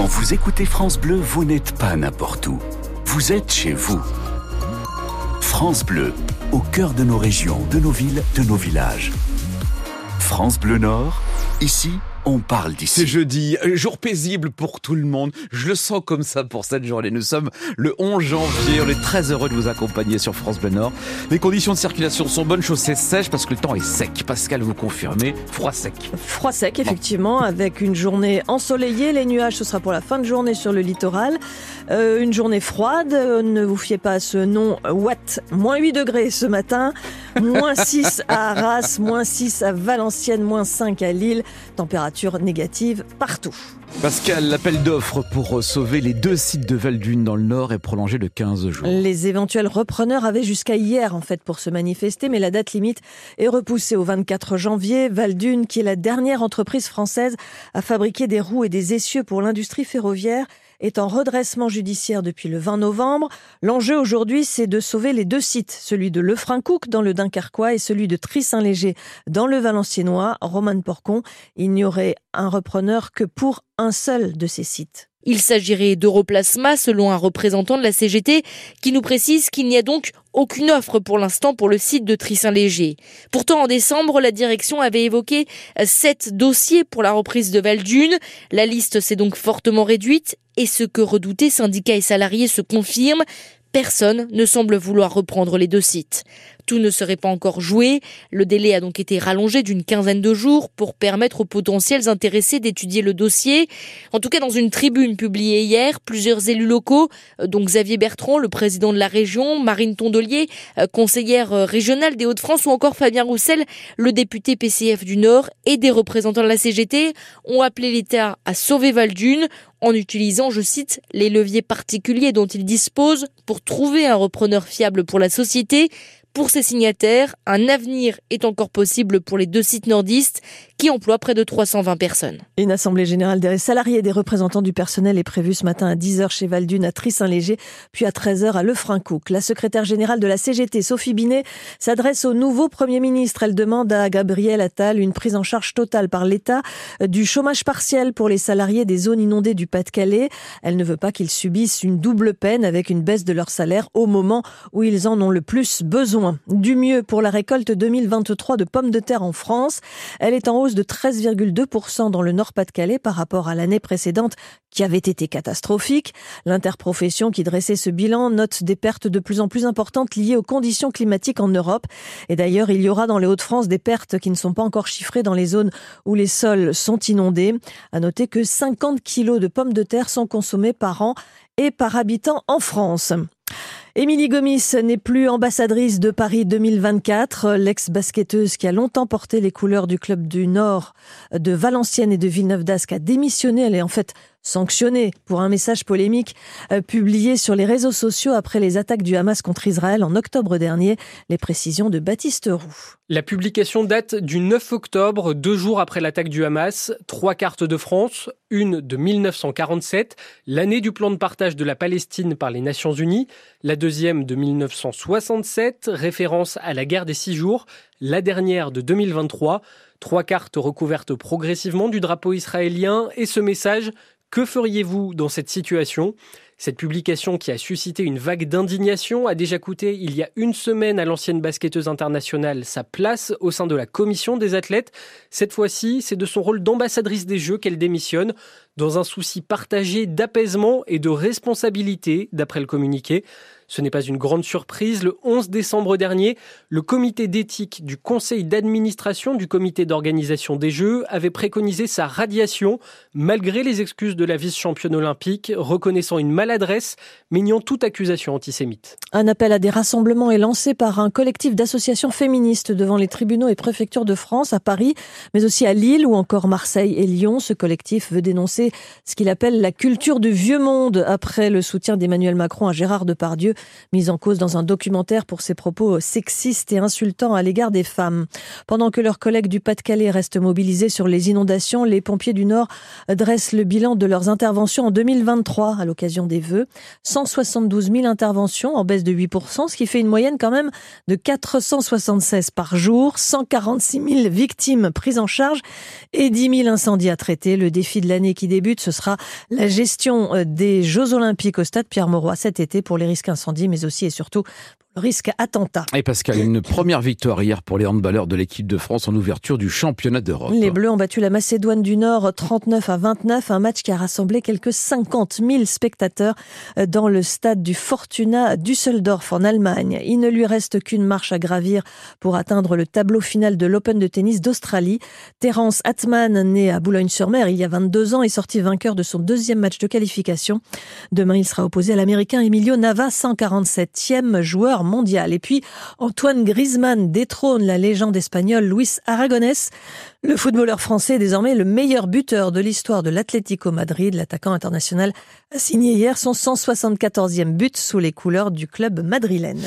Quand vous écoutez France Bleu, vous n'êtes pas n'importe où. Vous êtes chez vous. France Bleu, au cœur de nos régions, de nos villes, de nos villages. France Bleu Nord, ici, on parle d'ici. C'est jeudi, un jour paisible pour tout le monde. Je le sens comme ça pour cette journée. Nous sommes le 11 janvier. On est très heureux de vous accompagner sur France Bleu Nord. Les conditions de circulation sont bonnes, chaussées sèches parce que le temps est sec. Pascal, vous confirmez, froid sec. Froid sec, effectivement, avec une journée ensoleillée. Les nuages, ce sera pour la fin de journée sur le littoral. Euh, une journée froide. Ne vous fiez pas à ce nom Watt. Moins 8 degrés ce matin. Moins 6 à Arras. Moins 6 à Valenciennes. Moins 5 à Lille. Température négative partout. Pascal, l'appel d'offres pour sauver les deux sites de Valdune dans le Nord est prolongé de 15 jours. Les éventuels repreneurs avaient jusqu'à hier en fait pour se manifester, mais la date limite est repoussée au 24 janvier. Valdune, qui est la dernière entreprise française à fabriquer des roues et des essieux pour l'industrie ferroviaire, est en redressement judiciaire depuis le 20 novembre. L'enjeu aujourd'hui, c'est de sauver les deux sites, celui de Lefrancouc dans le Dunkerquois et celui de Tris-Saint-Léger dans le Valenciennois. Roman Porcon, il n'y aurait un repreneur que pour un seul de ces sites. Il s'agirait d'Europlasma, selon un représentant de la CGT, qui nous précise qu'il n'y a donc aucune offre pour l'instant pour le site de Trissin-Léger. Pourtant, en décembre, la direction avait évoqué sept dossiers pour la reprise de Valdune. La liste s'est donc fortement réduite et ce que redoutés syndicats et salariés se confirme. Personne ne semble vouloir reprendre les deux sites. Tout ne serait pas encore joué. Le délai a donc été rallongé d'une quinzaine de jours pour permettre aux potentiels intéressés d'étudier le dossier. En tout cas, dans une tribune publiée hier, plusieurs élus locaux, euh, donc Xavier Bertrand, le président de la région, Marine Tondelier, euh, conseillère euh, régionale des Hauts-de-France, ou encore Fabien Roussel, le député PCF du Nord, et des représentants de la CGT, ont appelé l'État à sauver Valdune en utilisant, je cite, les leviers particuliers dont il dispose pour trouver un repreneur fiable pour la société, pour ses signataires, un avenir est encore possible pour les deux sites nordistes qui emploient près de 320 personnes. Une assemblée générale des salariés et des représentants du personnel est prévue ce matin à 10h chez Valdune à Tris-Saint-Léger, puis à 13h à Lefrancouc. La secrétaire générale de la CGT, Sophie Binet, s'adresse au nouveau Premier ministre. Elle demande à Gabriel Attal une prise en charge totale par l'État du chômage partiel pour les salariés des zones inondées du Pas-de-Calais. Elle ne veut pas qu'ils subissent une double peine avec une baisse de leur salaire au moment où ils en ont le plus besoin du mieux pour la récolte 2023 de pommes de terre en France. Elle est en hausse de 13,2% dans le Nord-Pas-de-Calais par rapport à l'année précédente qui avait été catastrophique. L'interprofession qui dressait ce bilan note des pertes de plus en plus importantes liées aux conditions climatiques en Europe. Et d'ailleurs, il y aura dans les Hauts-de-France des pertes qui ne sont pas encore chiffrées dans les zones où les sols sont inondés. À noter que 50 kilos de pommes de terre sont consommés par an et par habitant en France. Émilie Gomis n'est plus ambassadrice de Paris 2024. L'ex-basketteuse qui a longtemps porté les couleurs du club du Nord de Valenciennes et de Villeneuve d'Ascq a démissionné. Elle est en fait sanctionnée pour un message polémique euh, publié sur les réseaux sociaux après les attaques du Hamas contre Israël en octobre dernier. Les précisions de Baptiste Roux. La publication date du 9 octobre, deux jours après l'attaque du Hamas. Trois cartes de France, une de 1947, l'année du plan de partage de la Palestine par les Nations Unies, la deuxième de 1967, référence à la guerre des six jours, la dernière de 2023, trois cartes recouvertes progressivement du drapeau israélien et ce message que feriez-vous dans cette situation? Cette publication qui a suscité une vague d'indignation a déjà coûté il y a une semaine à l'ancienne basketteuse internationale sa place au sein de la commission des athlètes. Cette fois-ci, c'est de son rôle d'ambassadrice des Jeux qu'elle démissionne, dans un souci partagé d'apaisement et de responsabilité, d'après le communiqué. Ce n'est pas une grande surprise. Le 11 décembre dernier, le comité d'éthique du conseil d'administration du comité d'organisation des Jeux avait préconisé sa radiation, malgré les excuses de la vice-championne olympique, reconnaissant une maladresse, mais niant toute accusation antisémite. Un appel à des rassemblements est lancé par un collectif d'associations féministes devant les tribunaux et préfectures de France, à Paris, mais aussi à Lille ou encore Marseille et Lyon. Ce collectif veut dénoncer ce qu'il appelle la culture du vieux monde après le soutien d'Emmanuel Macron à Gérard Depardieu mise en cause dans un documentaire pour ses propos sexistes et insultants à l'égard des femmes. Pendant que leurs collègues du Pas-de-Calais restent mobilisés sur les inondations, les pompiers du Nord dressent le bilan de leurs interventions en 2023 à l'occasion des vœux. 172 000 interventions en baisse de 8%, ce qui fait une moyenne quand même de 476 par jour, 146 000 victimes prises en charge et 10 000 incendies à traiter. Le défi de l'année qui débute, ce sera la gestion euh, des Jeux Olympiques au stade Pierre-Mauroy cet été pour les risques incendies, mais aussi et surtout risque attentat. Et Pascal, une première victoire hier pour les handballeurs de l'équipe de France en ouverture du championnat d'Europe. Les Bleus ont battu la Macédoine du Nord 39 à 29, un match qui a rassemblé quelques 50 000 spectateurs dans le stade du Fortuna Düsseldorf en Allemagne. Il ne lui reste qu'une marche à gravir pour atteindre le tableau final de l'Open de tennis d'Australie. Terence Atman, né à Boulogne-sur-Mer il y a 22 ans, est sorti vainqueur de son deuxième match de qualification. Demain, il sera opposé à l'Américain Emilio Nava, 147e joueur mondial. Et puis, Antoine Griezmann détrône la légende espagnole Luis Aragonés. Le footballeur français désormais le meilleur buteur de l'histoire de l'Atlético Madrid. L'attaquant international a signé hier son 174e but sous les couleurs du club madrilène.